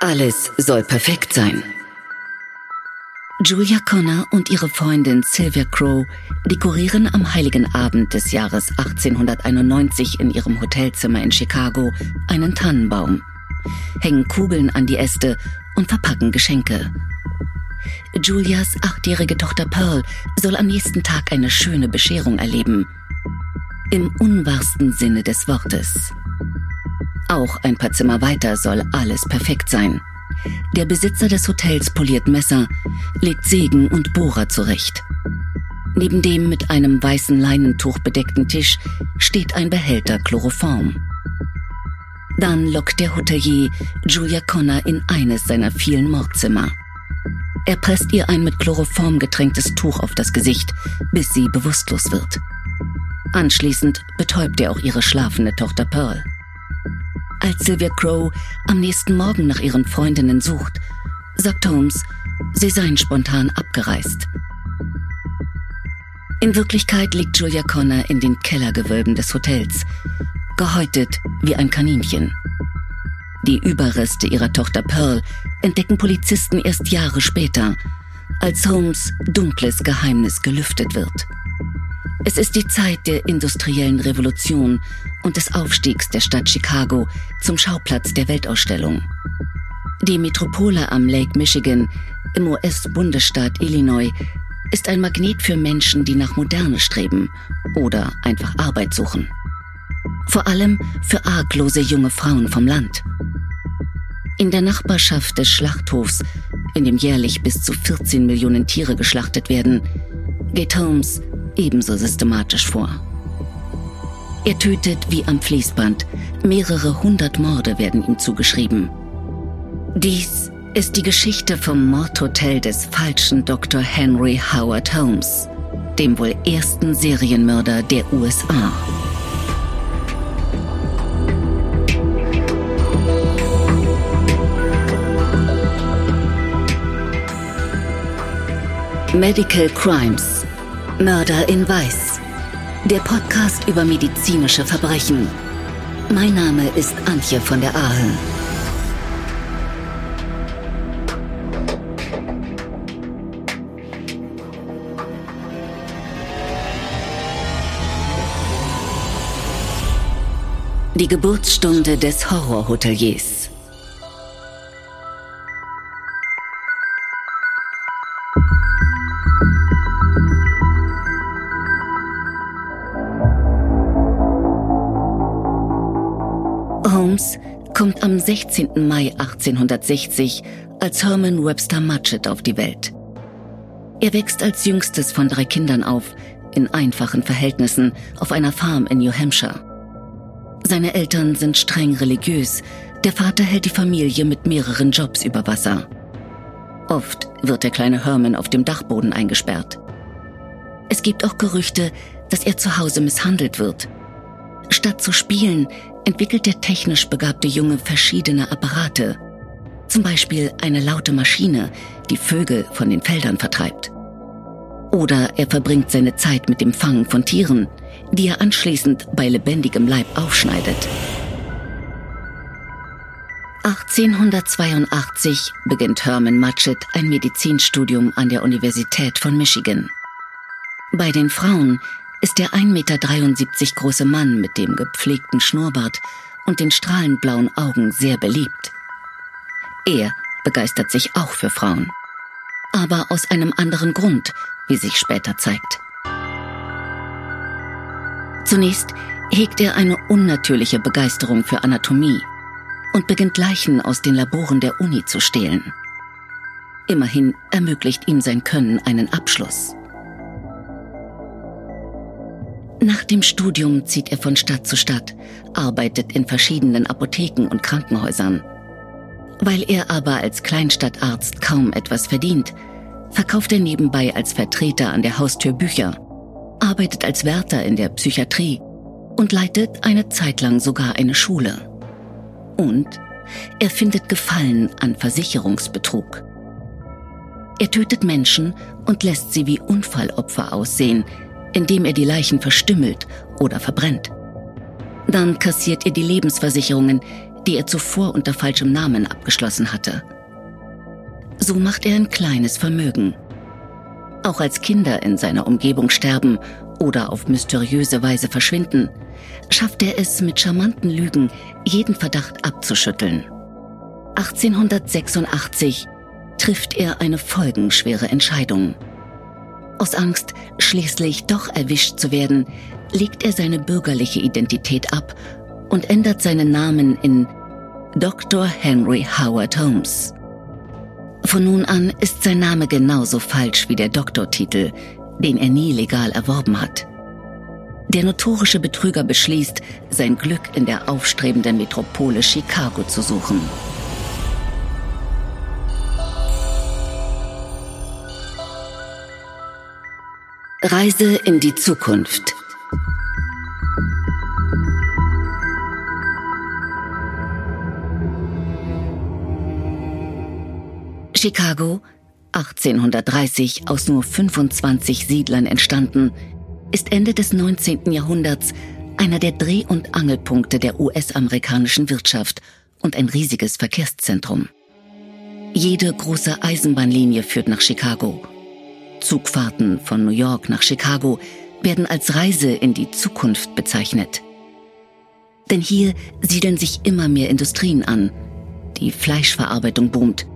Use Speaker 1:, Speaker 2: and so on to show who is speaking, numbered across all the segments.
Speaker 1: Alles soll perfekt sein. Julia Connor und ihre Freundin Sylvia Crow dekorieren am heiligen Abend des Jahres 1891 in ihrem Hotelzimmer in Chicago einen Tannenbaum, hängen Kugeln an die Äste und verpacken Geschenke. Julias achtjährige Tochter Pearl soll am nächsten Tag eine schöne Bescherung erleben. Im unwahrsten Sinne des Wortes. Auch ein paar Zimmer weiter soll alles perfekt sein. Der Besitzer des Hotels poliert Messer, legt Sägen und Bohrer zurecht. Neben dem mit einem weißen Leinentuch bedeckten Tisch steht ein Behälter Chloroform. Dann lockt der Hotelier Julia Connor in eines seiner vielen Mordzimmer. Er presst ihr ein mit Chloroform getränktes Tuch auf das Gesicht, bis sie bewusstlos wird. Anschließend betäubt er auch ihre schlafende Tochter Pearl. Als Sylvia Crow am nächsten Morgen nach ihren Freundinnen sucht, sagt Holmes, sie seien spontan abgereist. In Wirklichkeit liegt Julia Connor in den Kellergewölben des Hotels, gehäutet wie ein Kaninchen. Die Überreste ihrer Tochter Pearl entdecken Polizisten erst Jahre später, als Holmes dunkles Geheimnis gelüftet wird. Es ist die Zeit der industriellen Revolution und des Aufstiegs der Stadt Chicago zum Schauplatz der Weltausstellung. Die Metropole am Lake Michigan im US-Bundesstaat Illinois ist ein Magnet für Menschen, die nach Moderne streben oder einfach Arbeit suchen. Vor allem für arglose junge Frauen vom Land. In der Nachbarschaft des Schlachthofs, in dem jährlich bis zu 14 Millionen Tiere geschlachtet werden, geht Holmes ebenso systematisch vor. Er tötet wie am Fließband. Mehrere hundert Morde werden ihm zugeschrieben. Dies ist die Geschichte vom Mordhotel des falschen Dr. Henry Howard Holmes, dem wohl ersten Serienmörder der USA. Medical Crimes Mörder in Weiß. Der Podcast über medizinische Verbrechen. Mein Name ist Antje von der Ahe. Die Geburtsstunde des Horrorhoteliers. Kommt am 16. Mai 1860 als Herman Webster Mudgett auf die Welt. Er wächst als jüngstes von drei Kindern auf, in einfachen Verhältnissen, auf einer Farm in New Hampshire. Seine Eltern sind streng religiös, der Vater hält die Familie mit mehreren Jobs über Wasser. Oft wird der kleine Herman auf dem Dachboden eingesperrt. Es gibt auch Gerüchte, dass er zu Hause misshandelt wird. Statt zu spielen, entwickelt der technisch begabte Junge verschiedene Apparate. Zum Beispiel eine laute Maschine, die Vögel von den Feldern vertreibt. Oder er verbringt seine Zeit mit dem Fangen von Tieren, die er anschließend bei lebendigem Leib aufschneidet. 1882 beginnt Herman Mudgett ein Medizinstudium an der Universität von Michigan. Bei den Frauen ist der 1,73 Meter große Mann mit dem gepflegten Schnurrbart und den strahlend blauen Augen sehr beliebt. Er begeistert sich auch für Frauen. Aber aus einem anderen Grund, wie sich später zeigt. Zunächst hegt er eine unnatürliche Begeisterung für Anatomie und beginnt Leichen aus den Laboren der Uni zu stehlen. Immerhin ermöglicht ihm sein Können einen Abschluss. Nach dem Studium zieht er von Stadt zu Stadt, arbeitet in verschiedenen Apotheken und Krankenhäusern. Weil er aber als Kleinstadtarzt kaum etwas verdient, verkauft er nebenbei als Vertreter an der Haustür Bücher, arbeitet als Wärter in der Psychiatrie und leitet eine Zeit lang sogar eine Schule. Und er findet Gefallen an Versicherungsbetrug. Er tötet Menschen und lässt sie wie Unfallopfer aussehen, indem er die Leichen verstümmelt oder verbrennt. Dann kassiert er die Lebensversicherungen, die er zuvor unter falschem Namen abgeschlossen hatte. So macht er ein kleines Vermögen. Auch als Kinder in seiner Umgebung sterben oder auf mysteriöse Weise verschwinden, schafft er es mit charmanten Lügen, jeden Verdacht abzuschütteln. 1886 trifft er eine folgenschwere Entscheidung. Aus Angst, schließlich doch erwischt zu werden, legt er seine bürgerliche Identität ab und ändert seinen Namen in Dr. Henry Howard Holmes. Von nun an ist sein Name genauso falsch wie der Doktortitel, den er nie legal erworben hat. Der notorische Betrüger beschließt, sein Glück in der aufstrebenden Metropole Chicago zu suchen. Reise in die Zukunft. Chicago, 1830 aus nur 25 Siedlern entstanden, ist Ende des 19. Jahrhunderts einer der Dreh- und Angelpunkte der US-amerikanischen Wirtschaft und ein riesiges Verkehrszentrum. Jede große Eisenbahnlinie führt nach Chicago. Zugfahrten von New York nach Chicago werden als Reise in die Zukunft bezeichnet. Denn hier siedeln sich immer mehr Industrien an. Die Fleischverarbeitung boomt.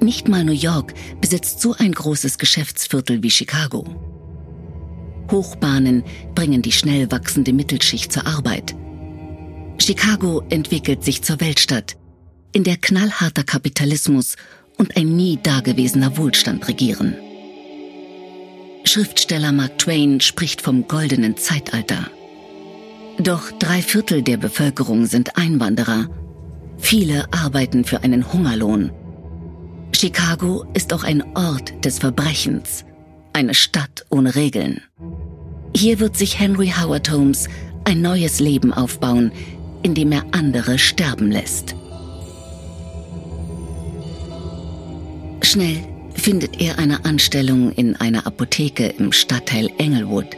Speaker 1: Nicht mal New York besitzt so ein großes Geschäftsviertel wie Chicago. Hochbahnen bringen die schnell wachsende Mittelschicht zur Arbeit. Chicago entwickelt sich zur Weltstadt, in der knallharter Kapitalismus und ein nie dagewesener Wohlstand regieren. Schriftsteller Mark Twain spricht vom goldenen Zeitalter. Doch drei Viertel der Bevölkerung sind Einwanderer. Viele arbeiten für einen Hungerlohn. Chicago ist auch ein Ort des Verbrechens, eine Stadt ohne Regeln. Hier wird sich Henry Howard Holmes ein neues Leben aufbauen, indem er andere sterben lässt. Schnell findet er eine Anstellung in einer Apotheke im Stadtteil Englewood.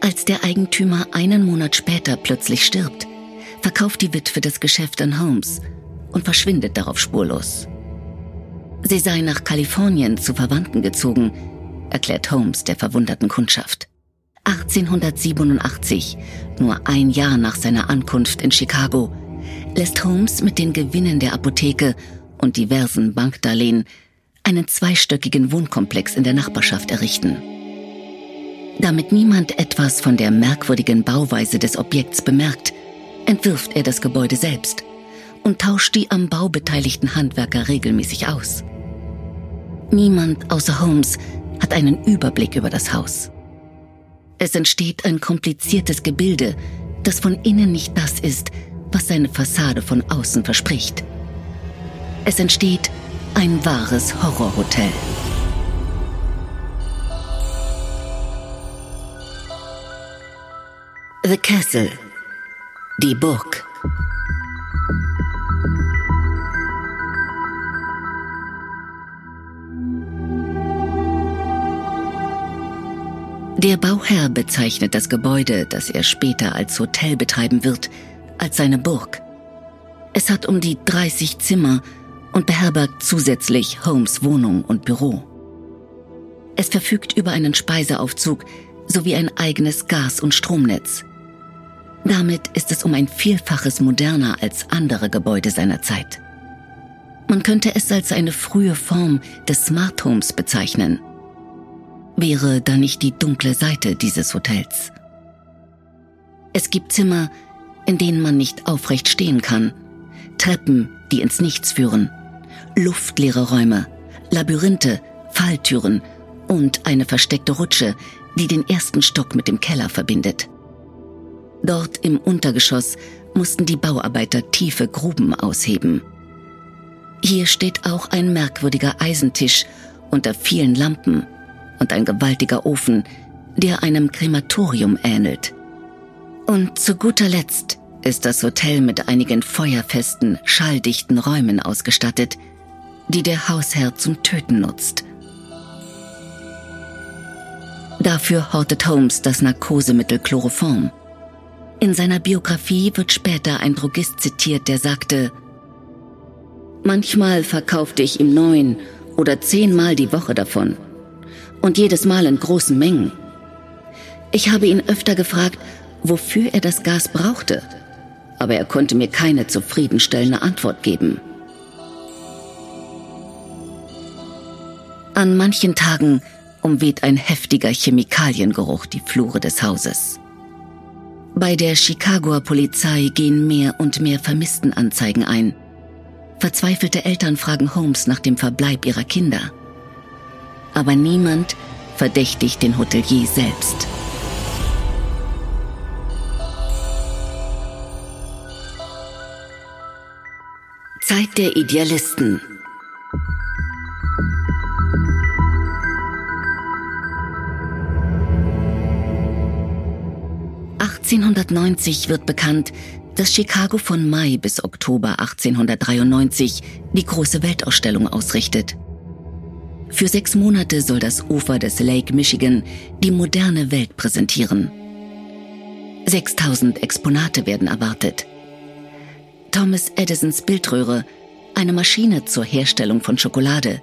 Speaker 1: Als der Eigentümer einen Monat später plötzlich stirbt, verkauft die Witwe das Geschäft an Holmes und verschwindet darauf spurlos. Sie sei nach Kalifornien zu Verwandten gezogen, erklärt Holmes der verwunderten Kundschaft. 1887, nur ein Jahr nach seiner Ankunft in Chicago, lässt Holmes mit den Gewinnen der Apotheke und diversen Bankdarlehen einen zweistöckigen Wohnkomplex in der Nachbarschaft errichten. Damit niemand etwas von der merkwürdigen Bauweise des Objekts bemerkt, entwirft er das Gebäude selbst und tauscht die am Bau beteiligten Handwerker regelmäßig aus. Niemand außer Holmes hat einen Überblick über das Haus. Es entsteht ein kompliziertes Gebilde, das von innen nicht das ist, was seine Fassade von außen verspricht. Es entsteht ein wahres Horrorhotel. The Castle. Die Burg. Der Bauherr bezeichnet das Gebäude, das er später als Hotel betreiben wird, als seine Burg. Es hat um die 30 Zimmer und beherbergt zusätzlich Holmes Wohnung und Büro. Es verfügt über einen Speiseaufzug sowie ein eigenes Gas- und Stromnetz. Damit ist es um ein Vielfaches moderner als andere Gebäude seiner Zeit. Man könnte es als eine frühe Form des Smart Homes bezeichnen – wäre da nicht die dunkle Seite dieses Hotels. Es gibt Zimmer, in denen man nicht aufrecht stehen kann, Treppen, die ins Nichts führen, luftleere Räume, Labyrinthe, Falltüren und eine versteckte Rutsche, die den ersten Stock mit dem Keller verbindet. Dort im Untergeschoss mussten die Bauarbeiter tiefe Gruben ausheben. Hier steht auch ein merkwürdiger Eisentisch unter vielen Lampen und ein gewaltiger Ofen, der einem Krematorium ähnelt. Und zu guter Letzt ist das Hotel mit einigen feuerfesten, schalldichten Räumen ausgestattet, die der Hausherr zum Töten nutzt. Dafür hortet Holmes das Narkosemittel Chloroform. In seiner Biografie wird später ein Drogist zitiert, der sagte, Manchmal verkaufte ich ihm neun oder zehnmal die Woche davon. Und jedes Mal in großen Mengen. Ich habe ihn öfter gefragt, wofür er das Gas brauchte, aber er konnte mir keine zufriedenstellende Antwort geben. An manchen Tagen umweht ein heftiger Chemikaliengeruch die Flure des Hauses. Bei der Chicagoer Polizei gehen mehr und mehr Vermisstenanzeigen ein. Verzweifelte Eltern fragen Holmes nach dem Verbleib ihrer Kinder. Aber niemand verdächtigt den Hotelier selbst. Zeit der Idealisten 1890 wird bekannt, dass Chicago von Mai bis Oktober 1893 die große Weltausstellung ausrichtet. Für sechs Monate soll das Ufer des Lake Michigan die moderne Welt präsentieren. 6000 Exponate werden erwartet. Thomas Edisons Bildröhre, eine Maschine zur Herstellung von Schokolade,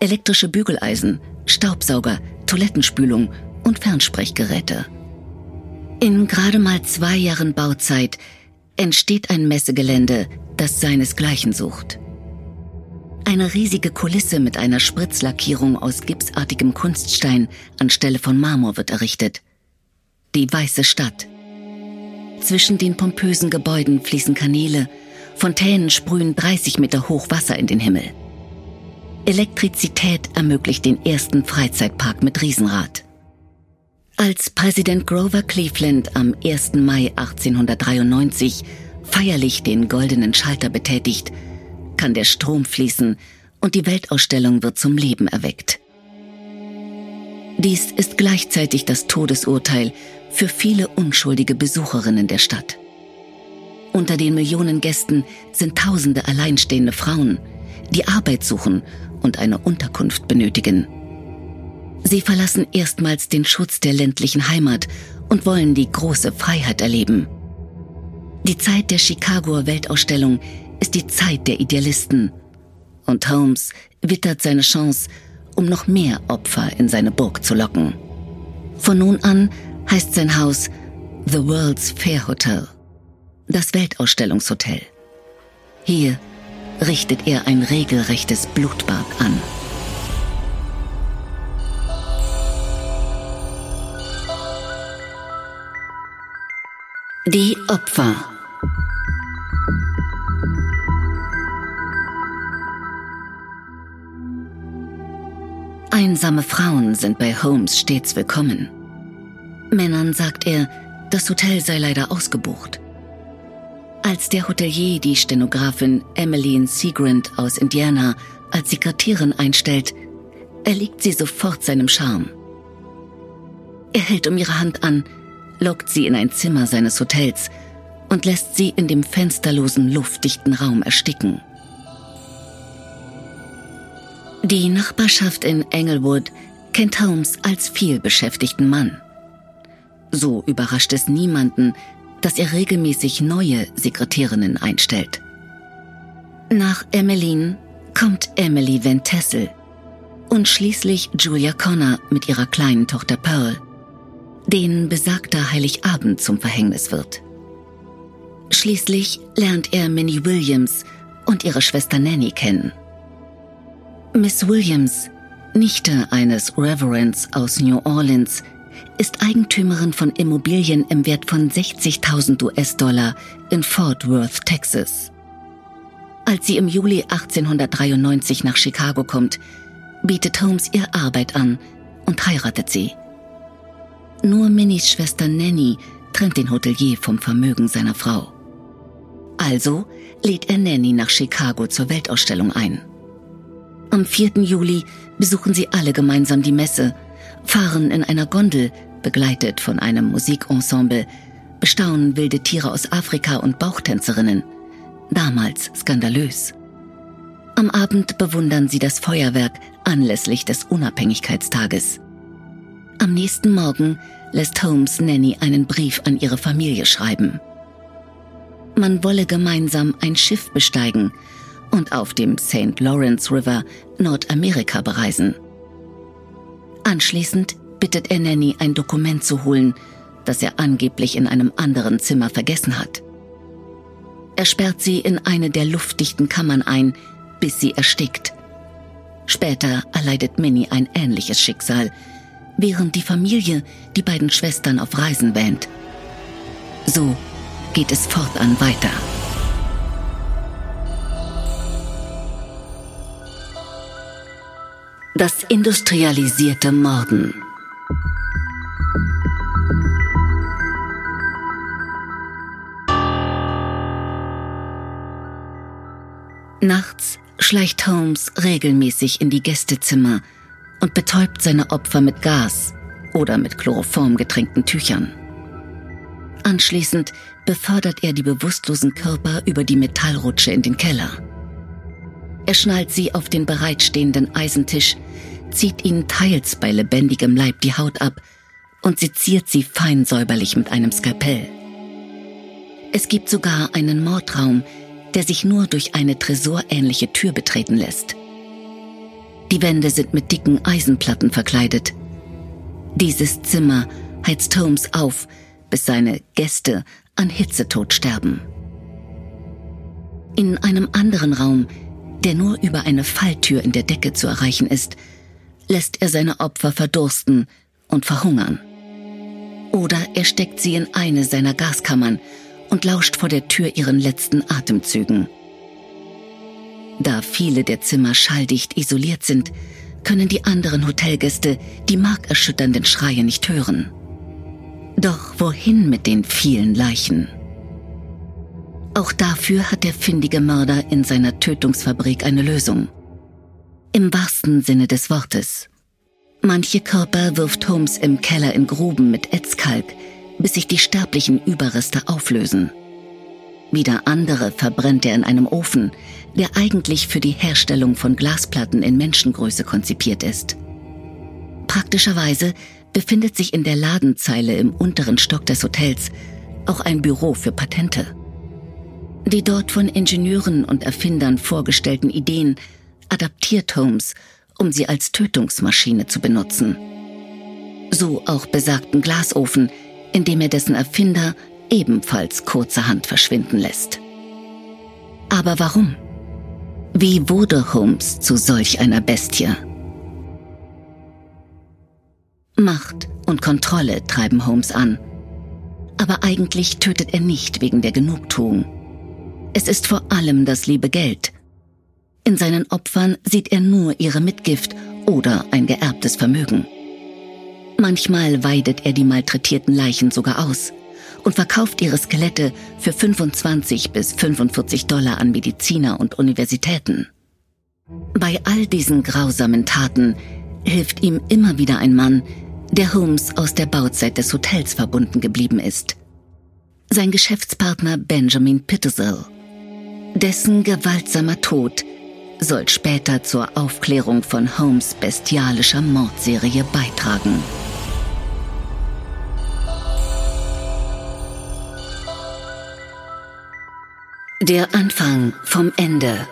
Speaker 1: elektrische Bügeleisen, Staubsauger, Toilettenspülung und Fernsprechgeräte. In gerade mal zwei Jahren Bauzeit entsteht ein Messegelände, das seinesgleichen sucht. Eine riesige Kulisse mit einer Spritzlackierung aus gipsartigem Kunststein anstelle von Marmor wird errichtet. Die Weiße Stadt. Zwischen den pompösen Gebäuden fließen Kanäle, Fontänen sprühen 30 Meter hoch Wasser in den Himmel. Elektrizität ermöglicht den ersten Freizeitpark mit Riesenrad. Als Präsident Grover Cleveland am 1. Mai 1893 feierlich den goldenen Schalter betätigt, kann der Strom fließen und die Weltausstellung wird zum Leben erweckt. Dies ist gleichzeitig das Todesurteil für viele unschuldige Besucherinnen der Stadt. Unter den Millionen Gästen sind tausende alleinstehende Frauen, die Arbeit suchen und eine Unterkunft benötigen. Sie verlassen erstmals den Schutz der ländlichen Heimat und wollen die große Freiheit erleben. Die Zeit der Chicagoer Weltausstellung ist die Zeit der Idealisten. Und Holmes wittert seine Chance, um noch mehr Opfer in seine Burg zu locken. Von nun an heißt sein Haus The World's Fair Hotel, das Weltausstellungshotel. Hier richtet er ein regelrechtes Blutbad an. Die Opfer Einsame Frauen sind bei Holmes stets willkommen. Männern sagt er, das Hotel sei leider ausgebucht. Als der Hotelier die Stenografin Emmeline Seagrand aus Indiana als Sekretärin einstellt, erliegt sie sofort seinem Charme. Er hält um ihre Hand an, lockt sie in ein Zimmer seines Hotels und lässt sie in dem fensterlosen, luftdichten Raum ersticken. Die Nachbarschaft in Englewood kennt Holmes als vielbeschäftigten Mann. So überrascht es niemanden, dass er regelmäßig neue Sekretärinnen einstellt. Nach Emmeline kommt Emily Van Tessel und schließlich Julia Connor mit ihrer kleinen Tochter Pearl denen besagter Heiligabend zum Verhängnis wird. Schließlich lernt er Minnie Williams und ihre Schwester Nanny kennen. Miss Williams, Nichte eines Reverends aus New Orleans, ist Eigentümerin von Immobilien im Wert von 60.000 US-Dollar in Fort Worth, Texas. Als sie im Juli 1893 nach Chicago kommt, bietet Holmes ihr Arbeit an und heiratet sie. Nur Minnys Schwester Nanny trennt den Hotelier vom Vermögen seiner Frau. Also lädt er Nanny nach Chicago zur Weltausstellung ein. Am 4. Juli besuchen sie alle gemeinsam die Messe, fahren in einer Gondel, begleitet von einem Musikensemble, bestaunen wilde Tiere aus Afrika und Bauchtänzerinnen, damals skandalös. Am Abend bewundern sie das Feuerwerk anlässlich des Unabhängigkeitstages. Am nächsten Morgen lässt Holmes Nanny einen Brief an ihre Familie schreiben. Man wolle gemeinsam ein Schiff besteigen und auf dem St. Lawrence River Nordamerika bereisen. Anschließend bittet er Nanny, ein Dokument zu holen, das er angeblich in einem anderen Zimmer vergessen hat. Er sperrt sie in eine der luftdichten Kammern ein, bis sie erstickt. Später erleidet Minnie ein ähnliches Schicksal, während die Familie die beiden Schwestern auf Reisen wähnt. So geht es fortan weiter. Das industrialisierte Morden. Nachts schleicht Holmes regelmäßig in die Gästezimmer und betäubt seine Opfer mit Gas oder mit Chloroform getränkten Tüchern. Anschließend befördert er die bewusstlosen Körper über die Metallrutsche in den Keller. Er schnallt sie auf den bereitstehenden Eisentisch, zieht ihnen teils bei lebendigem Leib die Haut ab und seziert sie fein säuberlich mit einem Skalpell. Es gibt sogar einen Mordraum, der sich nur durch eine tresorähnliche Tür betreten lässt. Die Wände sind mit dicken Eisenplatten verkleidet. Dieses Zimmer heizt Holmes auf, bis seine Gäste an Hitzetod sterben. In einem anderen Raum der nur über eine Falltür in der Decke zu erreichen ist, lässt er seine Opfer verdursten und verhungern. Oder er steckt sie in eine seiner Gaskammern und lauscht vor der Tür ihren letzten Atemzügen. Da viele der Zimmer schalldicht isoliert sind, können die anderen Hotelgäste die markerschütternden Schreie nicht hören. Doch wohin mit den vielen Leichen? Auch dafür hat der findige Mörder in seiner Tötungsfabrik eine Lösung. Im wahrsten Sinne des Wortes. Manche Körper wirft Holmes im Keller in Gruben mit Ätzkalk, bis sich die sterblichen Überreste auflösen. Wieder andere verbrennt er in einem Ofen, der eigentlich für die Herstellung von Glasplatten in Menschengröße konzipiert ist. Praktischerweise befindet sich in der Ladenzeile im unteren Stock des Hotels auch ein Büro für Patente. Die dort von Ingenieuren und Erfindern vorgestellten Ideen adaptiert Holmes, um sie als Tötungsmaschine zu benutzen. So auch besagten Glasofen, in dem er dessen Erfinder ebenfalls kurzerhand verschwinden lässt. Aber warum? Wie wurde Holmes zu solch einer Bestie? Macht und Kontrolle treiben Holmes an. Aber eigentlich tötet er nicht wegen der Genugtuung. Es ist vor allem das liebe Geld. In seinen Opfern sieht er nur ihre Mitgift oder ein geerbtes Vermögen. Manchmal weidet er die malträtierten Leichen sogar aus und verkauft ihre Skelette für 25 bis 45 Dollar an Mediziner und Universitäten. Bei all diesen grausamen Taten hilft ihm immer wieder ein Mann, der Holmes aus der Bauzeit des Hotels verbunden geblieben ist. Sein Geschäftspartner Benjamin Pittersell. Dessen gewaltsamer Tod soll später zur Aufklärung von Holmes bestialischer Mordserie beitragen. Der Anfang vom Ende.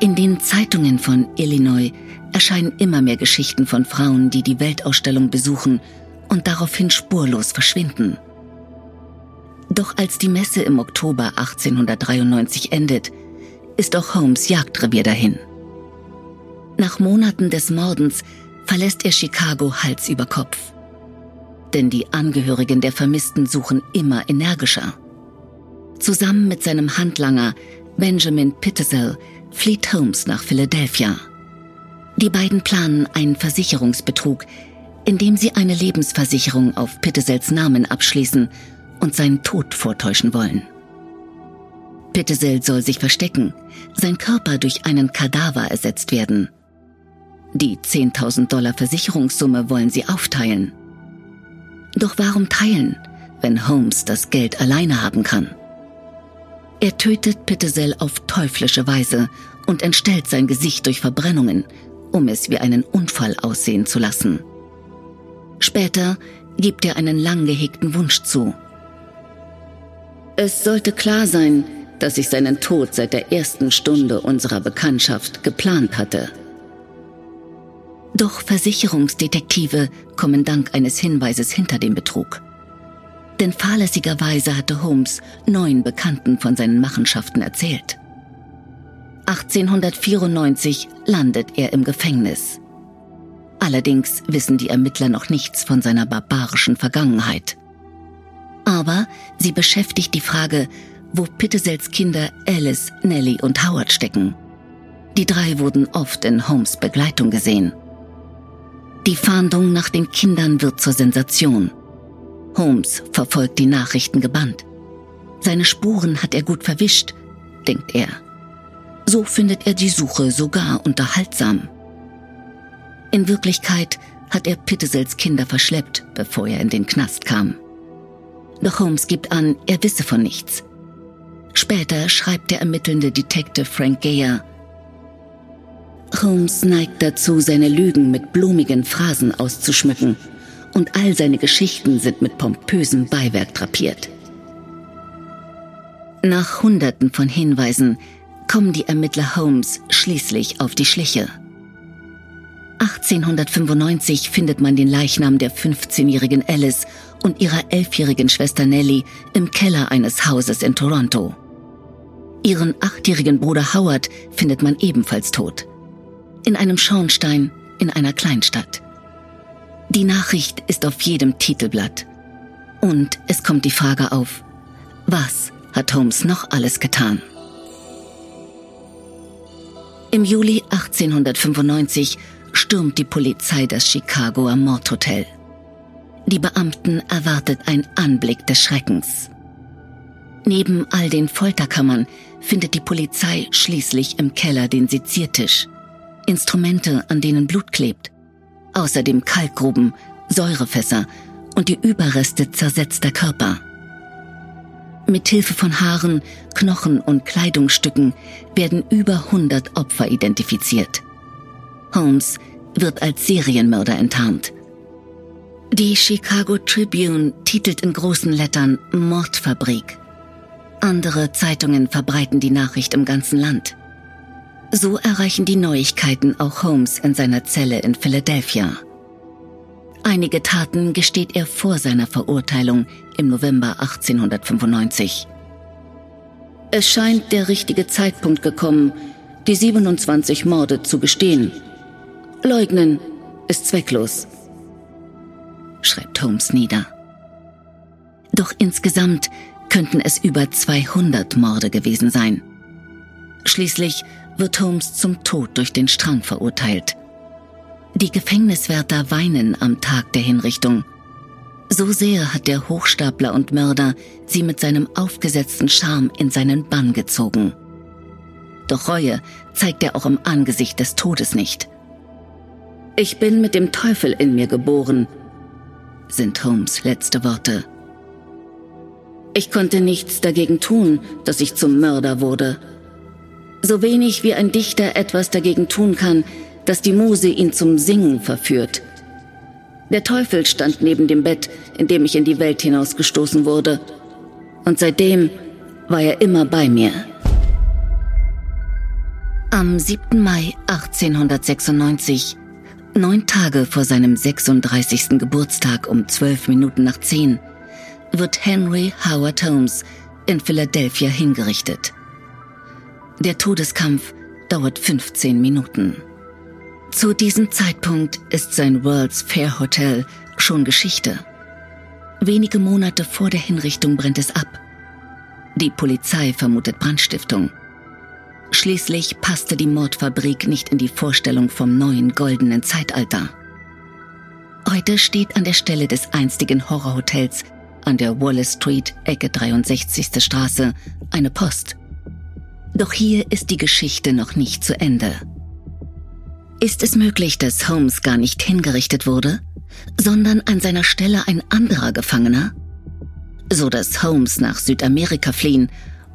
Speaker 1: In den Zeitungen von Illinois erscheinen immer mehr Geschichten von Frauen, die die Weltausstellung besuchen und daraufhin spurlos verschwinden. Doch als die Messe im Oktober 1893 endet, ist auch Holmes Jagdrevier dahin. Nach Monaten des Mordens verlässt er Chicago Hals über Kopf. Denn die Angehörigen der Vermissten suchen immer energischer. Zusammen mit seinem Handlanger Benjamin Pittersell flieht Holmes nach Philadelphia. Die beiden planen einen Versicherungsbetrug, indem sie eine Lebensversicherung auf Pittesels Namen abschließen und seinen Tod vortäuschen wollen. Pittesel soll sich verstecken, sein Körper durch einen Kadaver ersetzt werden. Die 10.000 Dollar Versicherungssumme wollen sie aufteilen. Doch warum teilen, wenn Holmes das Geld alleine haben kann? Er tötet Pittesel auf teuflische Weise und entstellt sein Gesicht durch Verbrennungen, um es wie einen Unfall aussehen zu lassen. Später gibt er einen lang gehegten Wunsch zu. Es sollte klar sein, dass ich seinen Tod seit der ersten Stunde unserer Bekanntschaft geplant hatte. Doch Versicherungsdetektive kommen dank eines Hinweises hinter dem Betrug. Denn fahrlässigerweise hatte Holmes neun Bekannten von seinen Machenschaften erzählt. 1894 landet er im Gefängnis. Allerdings wissen die Ermittler noch nichts von seiner barbarischen Vergangenheit. Aber sie beschäftigt die Frage, wo Pittesels Kinder Alice, Nellie und Howard stecken. Die drei wurden oft in Holmes Begleitung gesehen. Die Fahndung nach den Kindern wird zur Sensation. Holmes verfolgt die Nachrichten gebannt. Seine Spuren hat er gut verwischt, denkt er. So findet er die Suche sogar unterhaltsam. In Wirklichkeit hat er Pittesels Kinder verschleppt, bevor er in den Knast kam. Doch Holmes gibt an, er wisse von nichts. Später schreibt der ermittelnde Detective Frank Geyer, Holmes neigt dazu, seine Lügen mit blumigen Phrasen auszuschmücken, und all seine Geschichten sind mit pompösem Beiwerk drapiert. Nach Hunderten von Hinweisen kommen die Ermittler Holmes schließlich auf die Schliche. 1895 findet man den Leichnam der 15-jährigen Alice und ihrer 11-jährigen Schwester Nellie im Keller eines Hauses in Toronto. Ihren achtjährigen Bruder Howard findet man ebenfalls tot. In einem Schornstein in einer Kleinstadt. Die Nachricht ist auf jedem Titelblatt. Und es kommt die Frage auf, was hat Holmes noch alles getan? Im Juli 1895 stürmt die Polizei das Chicagoer Mordhotel. Die Beamten erwartet ein Anblick des Schreckens. Neben all den Folterkammern findet die Polizei schließlich im Keller den Seziertisch, Instrumente, an denen Blut klebt, außerdem Kalkgruben, Säurefässer und die Überreste zersetzter Körper. Mit Hilfe von Haaren, Knochen und Kleidungsstücken werden über 100 Opfer identifiziert. Holmes wird als Serienmörder enttarnt. Die Chicago Tribune titelt in großen Lettern Mordfabrik. Andere Zeitungen verbreiten die Nachricht im ganzen Land. So erreichen die Neuigkeiten auch Holmes in seiner Zelle in Philadelphia. Einige Taten gesteht er vor seiner Verurteilung im November 1895. Es scheint der richtige Zeitpunkt gekommen, die 27 Morde zu gestehen. Leugnen ist zwecklos, schreibt Holmes nieder. Doch insgesamt könnten es über 200 Morde gewesen sein. Schließlich wird Holmes zum Tod durch den Strang verurteilt. Die Gefängniswärter weinen am Tag der Hinrichtung. So sehr hat der Hochstapler und Mörder sie mit seinem aufgesetzten Charme in seinen Bann gezogen. Doch Reue zeigt er auch im Angesicht des Todes nicht. Ich bin mit dem Teufel in mir geboren, sind Holmes letzte Worte. Ich konnte nichts dagegen tun, dass ich zum Mörder wurde. So wenig wie ein Dichter etwas dagegen tun kann, dass die Muse ihn zum Singen verführt. Der Teufel stand neben dem Bett, in dem ich in die Welt hinausgestoßen wurde. Und seitdem war er immer bei mir. Am 7. Mai 1896, neun Tage vor seinem 36. Geburtstag um 12 Minuten nach 10, wird Henry Howard Holmes in Philadelphia hingerichtet. Der Todeskampf dauert 15 Minuten. Zu diesem Zeitpunkt ist sein World's Fair Hotel schon Geschichte. Wenige Monate vor der Hinrichtung brennt es ab. Die Polizei vermutet Brandstiftung. Schließlich passte die Mordfabrik nicht in die Vorstellung vom neuen goldenen Zeitalter. Heute steht an der Stelle des einstigen Horrorhotels an der Wallace Street, Ecke 63. Straße, eine Post. Doch hier ist die Geschichte noch nicht zu Ende. Ist es möglich, dass Holmes gar nicht hingerichtet wurde, sondern an seiner Stelle ein anderer Gefangener? So dass Holmes nach Südamerika fliehen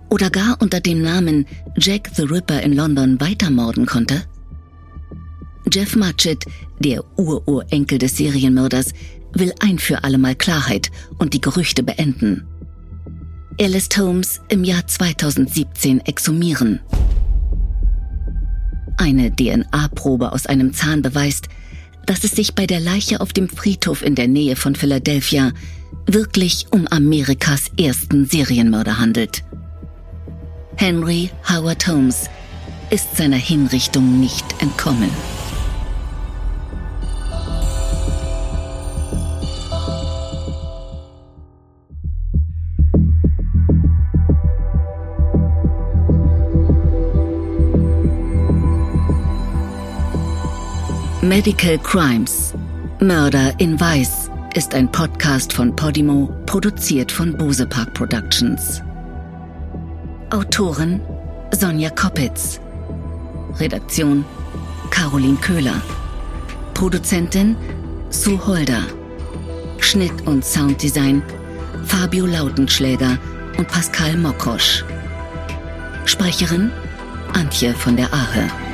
Speaker 1: oder gar unter dem Namen Jack the Ripper in London weitermorden konnte? Jeff Matchett, der Ururenkel des Serienmörders, will ein für allemal Klarheit und die Gerüchte beenden. Er lässt Holmes im Jahr 2017 exhumieren. Eine DNA-Probe aus einem Zahn beweist, dass es sich bei der Leiche auf dem Friedhof in der Nähe von Philadelphia wirklich um Amerikas ersten Serienmörder handelt. Henry Howard Holmes ist seiner Hinrichtung nicht entkommen. Medical Crimes Mörder in Weiß ist ein Podcast von Podimo, produziert von Bose Park Productions. Autorin Sonja Koppitz. Redaktion Caroline Köhler. Produzentin Sue Holder. Schnitt und Sounddesign Fabio Lautenschläger und Pascal Mokrosch. Sprecherin Antje von der Ahe.